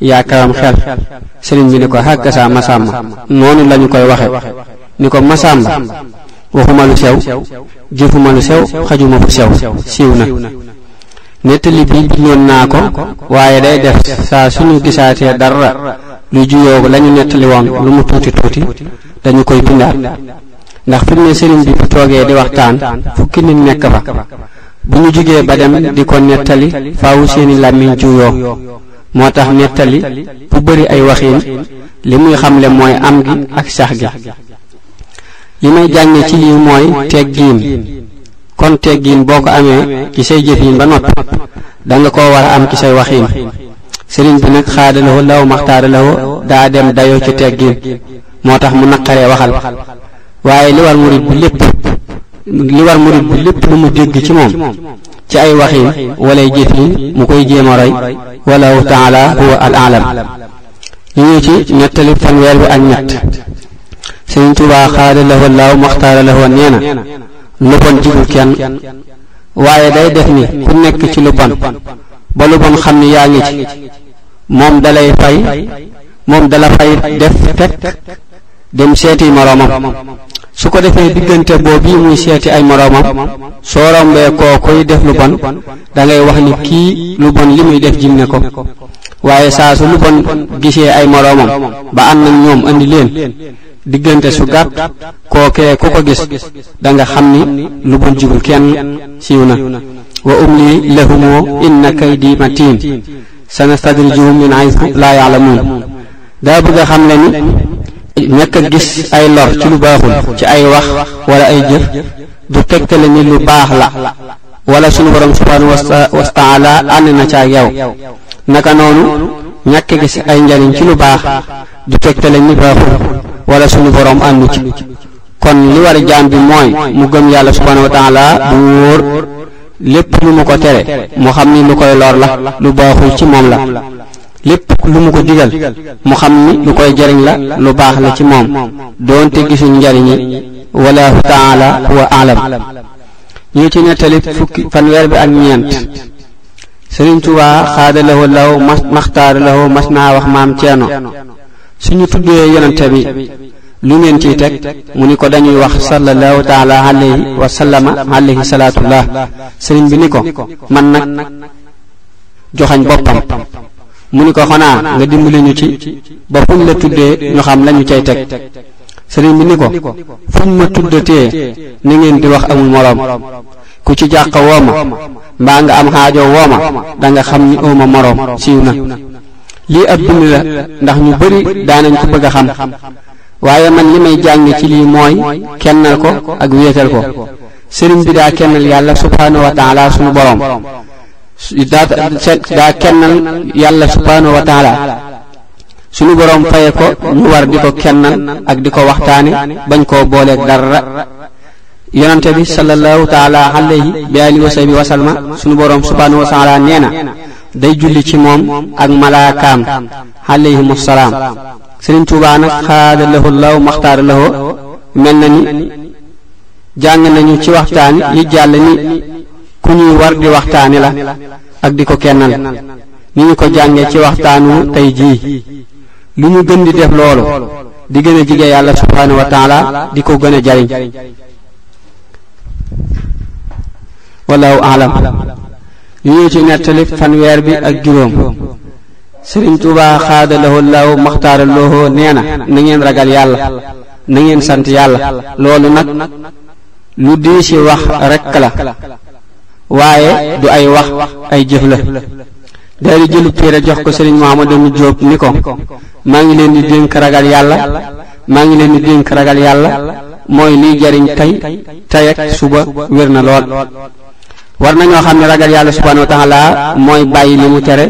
yaa kawam xel sëriñ bi ni ko xàkk saa masàmba noonu lañu koy waxe ni ko masàmba waxuma lu sew jëfuma lu sew xajuma fu sew siiw na nettali bi bindoon naa ko waaye day def saa suñu gisaatee dara lu juyoo lañu nettali woon lu mu tuuti tuuti dañu koy bindaat ndax fi mu ne sëriñ bi bu toogee di waxtaan fukki nit nekk fa bu ñu jógee ba dem di ko nettali faawu seeni làmmiñ juyoo moo tax nettali bu bari ay waxiin li muy xamle mooy am gi ak sax gi li may jànge ci lii mooy teggiin kon teggiin boo ko amee ci say jëfiin ba noppi danga ko war a am ci say waxiin sëriñ bi nag xaadalawoo law maxtaaralawoo daa dem dayoo ci teggiin moo tax mu naqaree waxal waaye li war murit bi lépp li war murit bi lépp lu mu dégg ci moom ci ay waxin walay jëfin mu koy jéem a roy wallahu taala huwa al alam ñu ngi ci nettali fanweer bi ak ñett Sëriñ Tuubaa xaada lahu laaw maxtaara lahu nee na lu bon jigul kenn waaye day def ni ku nekk ci lu bon ba lu bon xam ni yaa ngi ci moom dalay fay moom dala fay def fekk dem seeti moroomam su ko defee diggante boobu yi muy seeti ay moroomam soo rombee koo koy def lu bon da ngay wax ni kii lu bon li muy def jim ne ko waaye saa su lu bon gisee ay moroomam ba ànd ak ñoom andi leen diggante su gàtt kookee ku ko gis da nga xam ni lu bon jigul kenn siiw na wa umli lahumu inna kaydi matin sanastadrijuhum min haythu la ya'lamun daa bëgg a xam ne ni ñàkk a gis ay lor ci lu baaxul ci ay wax wala ay jëf du tegtale ni lu baax la wala sunu borom subhanahu wa taala ànd na ca ak yow naka noonu ñàkk a gis ay njariñ ci lu baax du tegtale ni baaxul wala sunu borom àndu ci kon li war jaam bi mooy mu gëm yàlla subhanahu wa taala bu wóor lépp lu mu ko tere mu xam ni lu koy lor la lu baaxul ci moom la lépp lu mu ko digal mu xam ni lu koy jariñ la lu baax la ci moom doonte gisuñ njariñ yi wallahu taala huwa alam ñu ci nettali fukki fanweer bi ak ñeent Sëriñ Tuubaa xaada lawo law mas maxtaar lawo mas naa wax maam ceeno suñu tuddee yonente bi lu ngeen ciy teg mu ni ko dañuy wax sallallahu taala alayhi wa sallama alayhi salaatullah sëriñ bi ni ko man nag joxañ boppam mu ni ko xanaa nga dimbali ñu ci ba fuñ la tuddee ñu xam lañu cay teg sëriñ bi ni ko fuñ ma tuddatee ni ngeen di wax amul moroom ku ci jàq wooma mbaa nga am xaajo wooma danga xam ni ooma moroom siiw na lii ab bind la ndax ñu bari daanañ ko bëgg a xam waaye man li may jàng ci lii mooy kennal ko ak wéetal ko sëriñ bi daa kennal yàlla subhaanahu wa taala sunu boroom daa daa kennal yàlla subhanahu wa taala suñu boroom faye ko ñu war di ko kennal ak di ko waxtaane bañ koo booleeg dara yonante bi sallallahu taala alayhi bi alihi wa sahbi wa salma suñu boroom subhanahu wa taala nee na day julli ci moom ak malaakaam alayhimu salaam Sëriñ Tuubaa nag xaada lahu law maxtaara lahu mel na ni jàng nañu ci waxtaan yi jàll ni ku ñuy war di waxtaane la ak di ko kennal ni ñu ko jànge ci waxtaanu tey jii lu ñu gën di def loolu di gën a jige yàlla subhaanahu wa taala di ko gën a jariñ wallahu alam ñu ñëw ci nettali fanweer bi ak juróom sëriñ Tuubaa xaada lahu law maxtaara loohoo nee na na ngeen ragal yàlla na ngeen sant yàlla loolu nag lu dii ci wax rekk la waaye du ay wax ay jëf la daal di jëlub téere jox ko sëriñ Mouhamadou mu Jóob ni ko maa ngi leen di dénk ragal yàlla maa ngi leen di dénk ragal yàlla mooy liy jariñ tey tey ak suba wér na lool war nañoo xam ne ragal yàlla subhanahu wa taala mooy bàyyi li mu tere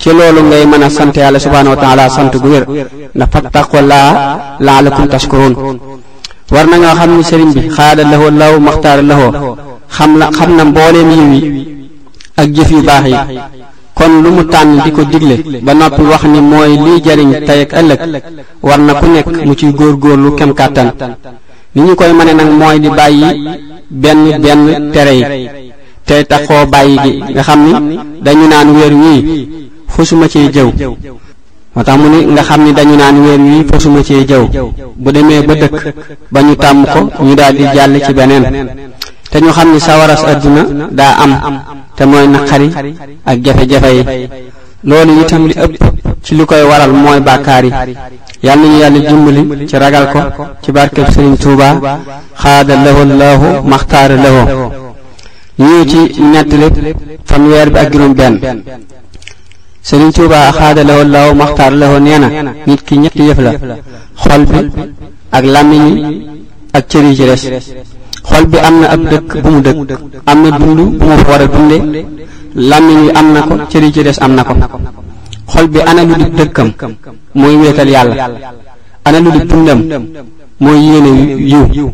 ci loolu ngay mën a sant yàlla subhanahu wa taala sant gu wér ndax fattaqullaa laalakum tashkurun war nañoo xam ne sëriñ bi xaada lahoo law maxtaara lahoo xam la xam na mbooleem yiw yi ak jëf yu baax yi kon lu mu tànn di ko digle ba noppi wax ni mooy liy jariñ tey ak ëllëg war na ku nekk mu ciy góorgóorlu kem kàttan ni ñu koy mane nag mooy di bàyyi benn benn tere yi tey taxoo bàyyi gi nga xam ni dañu naan weer wii fosuma cee jëw moo tax mu ni nga xam ni dañu naan weer wii fosuma cee jëw bu demee ba dëkk ba ñu tàmm ko ñu daal di jàll ci beneen te ñu xam ni sawaras àdduna daa am te mooy naqari ak jafe-jafe yi loolu itam li ëpp ci li koy waral mooy bàkkaar yi yal nañu yàlla dimbali ci ragal ko ci barkeb Sëriñ Tuuba xaada lahu laahu maxtaara lahu ñëw ci nettali fanweer bi ak juróom benn Sëriñ Tuuba xaada lahu laahu maxtaara lahu nee na nit ki ñetti yëf la xol bi ak làmmiñ wi ak cër yi ci des xol bi am na ab dëkk bu mu dëkk am na dund bu mu war a dunde làmmiñ wi am na ko cër yi ci des am na ko xol bi ana lu di dëkkam mooy wéetal yàlla ana lu di dundam mooy yéene yiw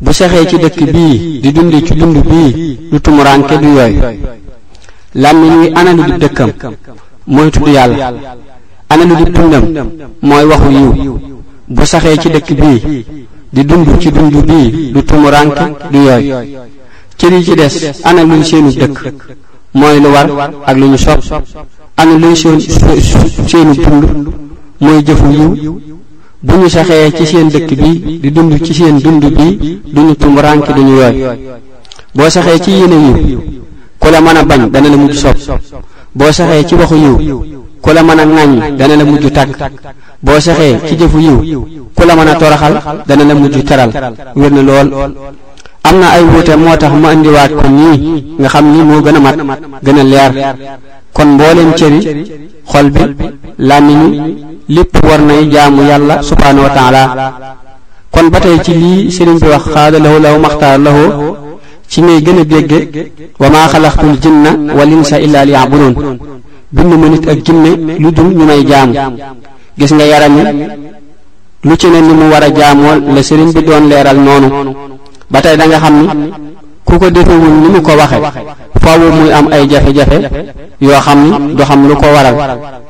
bu saxee ci dëkk bii di dunde ci dund bii du tumuraanke du yooyu làmmiñ wi ana lu di dëkkam mooy tudd yàlla ana lu di dundam mooy waxu yiw bu saxee ci dëkk bii di dund ci dund bii du tumuranke du yooy cër yi ci des ana luy seenu dëkk mooy lu war ak lu ñu sopp ana luy seen seenu dund mooy jëfu yiw bu ñu saxee ci seen dëkk bi di dund ci seen dund bi duñu tumuranke duñu yooy boo saxee ci yéene yiw ku la mën a bañ dana la mujj sopp boo saxee ci waxu yiw ku la mën a ŋàññ dana la mujj tàgg boo saxee ci jëfu yiw ku la mën a toraxal dana la mujj teral wér na lool am na ay wuute moo tax ma indiwaat ko nii nga xam ni moo gën a mat gën a leer kon mbooleem cëri xol bi làmmiñu lépp war nay jaamu yàlla subhaanahu wa taala kon ba tey ci lii sëriñ bi wax xaada lahu law maxtaar lahu ci ngay gën a dégge wa maa xalaxtul jinna wal insa illa li yabudun bindu ma nit ak jinne lu dul ñu may jaamu gis nga yaram yi lu ci ne ni mu war a jaamoo la sëriñ bi doon leeral noonu ba tey da nga xam ni ku ko defewul ni mu ko waxe faaw muy am ay jafe-jafe yoo xam ni du xam lu ko waral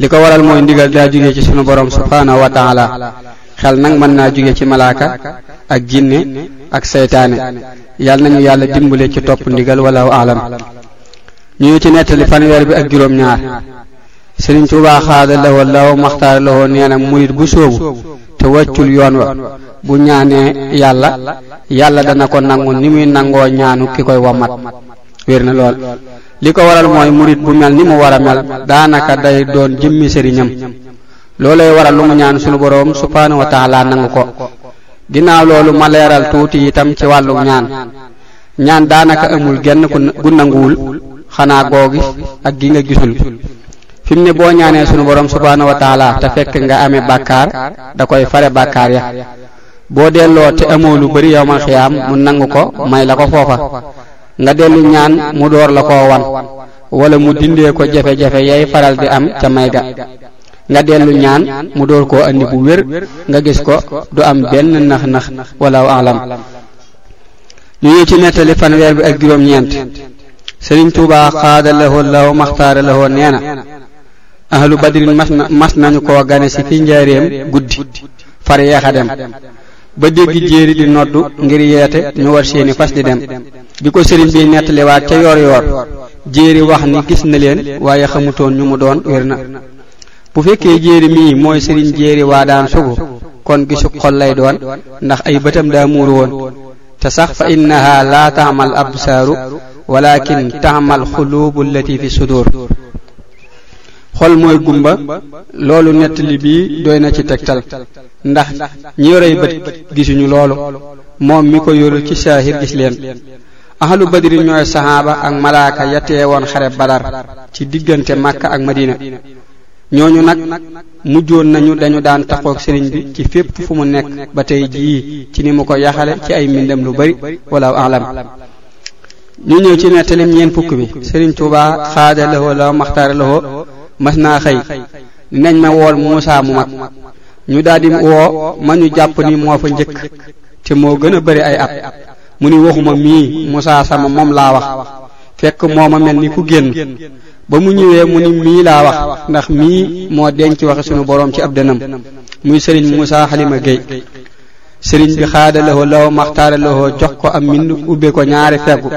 li ko waral mooy ndigal daa jóge ci sunu borom subhaanahu wa taala xel nag mën naa jóge ci malaaka ak jinne ak seytaane yàlla nañu yàlla dimbale ci topp ndigal wala alam ñu ngi ci nettali fanweer bi ak juróom-ñaar Sëriñ Tuubaa xaada lawoo law maxtaar lawoo nee na murit bu sóobu te wàccul yoon wa bu ñaanee yàlla yàlla dana ko nangu ni muy nangoo ñaanu ki koy wamat wér na lool li ko waral mooy murit bu mel ni mu war a mel daanaka day doon jëmmi sëriñam loolay waral lu mu ñaan sunu boroom subhaanahu wa taala nangu ko ginnaaw loolu ma leeral tuuti itam ci wàllu ñaan ñaan daanaka amul genn gu nanguwul xanaa googi ak gi nga gisul fi mu ne boo ñaanee sunu boroom subhaanahu wa taala te fekk nga amee bàkkaar da koy fare bàkkaar ya boo delloo te amoo lu bari yowmal xiyaam mu nangu ko may la ko foofa nga dellu ñaan mu door la koo wan wala mu dindee ko jafe-jafe yay faral di am ca may ga nga dellu ñaan mu door koo andi bu wér nga gis ko du am benn nax-nax wala alam ñu ngi ci nettali fanweer bi ak juróom-ñeent sëriñ Tuubaa xaada lahoo law maxtaara lahoo nee na ahlu badrin mas na mas nañu koo gane si fi njaareem guddi far yeex a dem ba dégg jéeri di noddu ngir yeete ñu war seeni fas di dem bi ko sëriñ bi nettaliwaat ca yoor yoor jéeri wax ni gis na leen waaye xamutoon ñu mu doon wér na bu fekkee jéeri mii mooy sëriñ jéeri waa daan sugu kon gisu xol lay doon ndax ay bëtam daa muur woon te sax fa innaha laa taamal absaaru walakin taamal xulubu allati fi sudur xol mooy gumba loolu nettali bii doy na ci tegtal ndax ñi yorey bët gisuñu loolu moom mi ko yoru ci saahir gis leen ahlu badri ñooy saxaaba ak malaaka ya teewoon xare badar ci diggante màkka ak madina ñooñu nag mujjoon nañu dañu daan taqoog sëriñ bi ci fépp fu mu nekk ba tey jii ci ni mu ko yaxale ci ay mbindam lu bari wala alam ñu ñëw ci nettalim ñeen fukk bi sëriñ Tuuba xaada lahoo la maxtaar lahoo mas naa xëy nañ ma wool Muusaa mu mag ñu daldi woo ma ñu jàpp ni moo fa njëkk te moo gën a bari ay at mu ni waxuma mii Muusaa sama moom laa wax fekk moo ma mel ni ku génn ba mu ñëwee mu ni mii laa wax ndax mii moo denc waxe sunu boroom ci ab dënam muy sëriñ Muusaa Xalima Géey sëriñ bi xaada lahoo law maxtaara lahoo jox ko am mbind ubbe ko ñaari feggu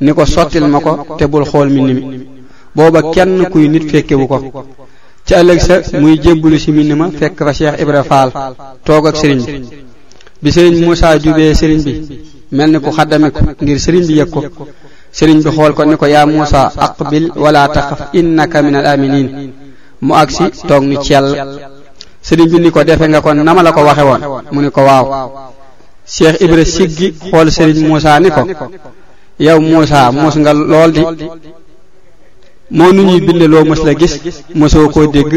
ni ko sottil ma ko te bul xool mbind mi booba kenn kuy nit fekkewu ko ci ëllëg sa muy jébbalu ci mbind ma fekk fa Cheikh Ibra Faal toog ak sëriñ bi bi sëriñ Moussa jubee sëriñ bi mel ni ku xaddami ko ngir sëriñ bi yëg ko sëriñ bi xool ko ni ko yaa Moussa aqbil wala taxaf innaka min al aminin mu agsi toog ni cell sëriñ bi ni ko defe nga kon nama la ko waxe woon mu ni ko waaw Cheikh Ibra siggi xool sëriñ Moussa ni ko yow Moussa mos nga lool di moo nu ñuy binde loo mos la gis mosoo koo dégg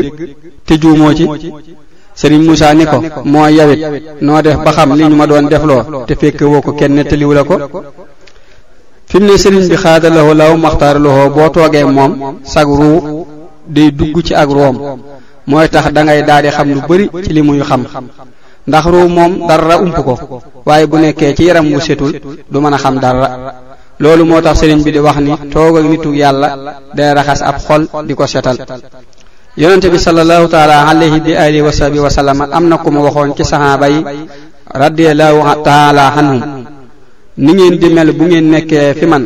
te juumoo ci sëriñ Moussa ni ko moo yawit noo def ba xam li ñu ma doon defloo te fekk woo ko kenn nettaliwu la ko fi mu ne sëriñ bi xaada laxoo law maxtaar laxoo boo toogee moom sag ruu day dugg ci ak room mooy tax da ngay daal di xam lu bari ci li muy xam ndax ruu moom dara ump ko waaye bu nekkee ci yaram wu setul du mën a xam dara loolu moo tax sëriñ bi di wax ni toog ak nitu yàlla day raxas ab xol di ko setal yonente bi sallallahu taala alayhi bi alihi wa sahbi wa sallama am na ku ma waxoon ci saxaaba yi radiyallahu taala anhum ni ngeen di mel bu ngeen nekkee fi man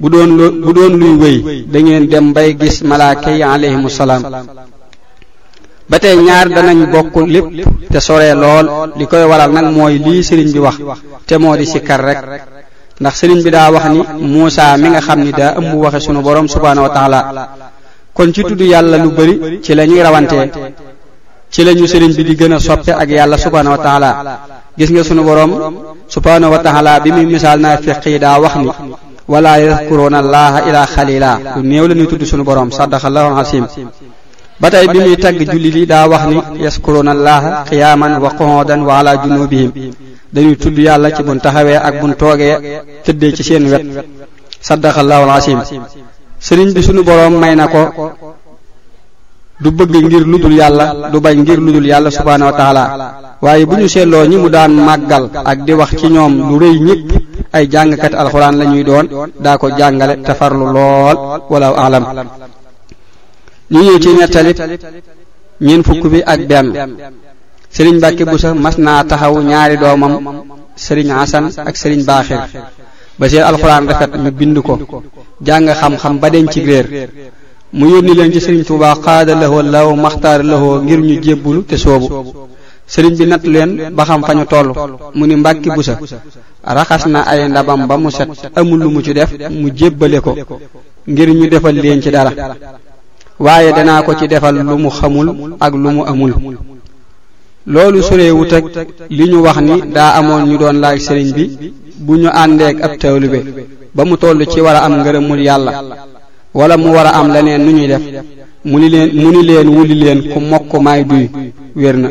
bu doon lu bu doon luy wéy da ngeen dem bay gis malaaka yi alayhimu salaam ba tey ñaar danañ bokk lépp te sore lool li koy waral nag mooy lii sëriñ bi wax te moo di sikkar rek ndax sëriñ bi daa wax ni Muusa mi nga xam ni daa ëmb waxe sunu borom subhaanahu wa taala kon ci tudd yàlla lu bari ci la ñuy rawantee ci la ñu sëriñ bi di gën a soppe ak yàlla subhaanahu wa taala gis nga sunu boroom subhaanahu wa taala bi muy misaal naa feq yi daa wax ni wala yadkuruuna allaha ila xalila lu néew la ñuy tudd sunu boroom sadaqallahu asim ba tey bi muy tagg julli li daa wax ni yaskuruuna allaha qiyaaman wa qu'udan wa ala junubihim dañuy tudd yàlla ci buñ taxawee ak buñ toogee tëddee ci seen wet sadaqallahu asim sëriñ bi sunu boroom may na ko du bëgg ngir lu dul yàlla du bañ ngir lu dul yàlla subhaanahu wa taala waaye bu ñu seetloo ñi mu daan màggal ak di wax ci ñoom lu rëy ñëpp ay jàngkat alxuraan la ñuy doon daa ko jàngale te farlu lool wala alam ñu ñëw ci nettalit ñeen fukk bi ak benn sëriñ Mbàkke Buso mas naa taxaw ñaari doomam sëriñ Asan ak sëriñ Baaxir ba seen alxuraan rafet ñu bind ko jàng xam-xam ba denc réer mu yónni leen ci sëriñ Tuubaa xaada lahoo law maxtaar lahoo ngir ñu jébbulu te soobu sëriñ bi natt leen ba xam fa ñu toll mu ni mbàkki busa raxas na ay ndabam ba mu set amul lu mu ci def mu jébbale ko ngir ñu defal leen ci dara waaye danaa ko ci defal lu mu xamul ak lu mu amul loolu sorewut ak li ñu wax ni daa amoon ñu doon laaj sëriñ bi bu ñu àndeek ab taalibe ba mu toll ci war a am ngërëmul yàlla wala mu war a am leneen nu ñuy def mu ni leen mu ni leen wuli leen ku mokk maay duy wér na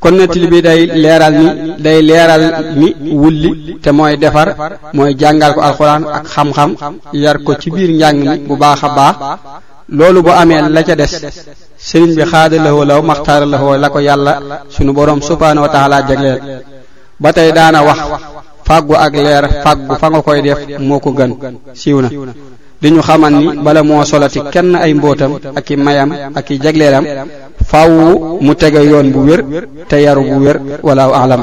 kon nettali bi day leeral ni day leeral ni wulli te mooy defar mooy jàngal ko alxuraan ak xam-xam yar ko ci biir njàng mi bu baax a baax loolu bu amee la ca des sëriñ bi xaada lahoo law maxtaara lahoo la ko yàlla sunu boroom subhaanahu wa taala jagleel ba tey daana wax fàggu ak leer fàggu fa nga koy def moo ko gën siiw na di ñu xamal ni bala moo solati kenn ay mbootam ak i mayam ak i jagleelam faaw mu tege yoon bu wér te yaru bu wér walaaw alam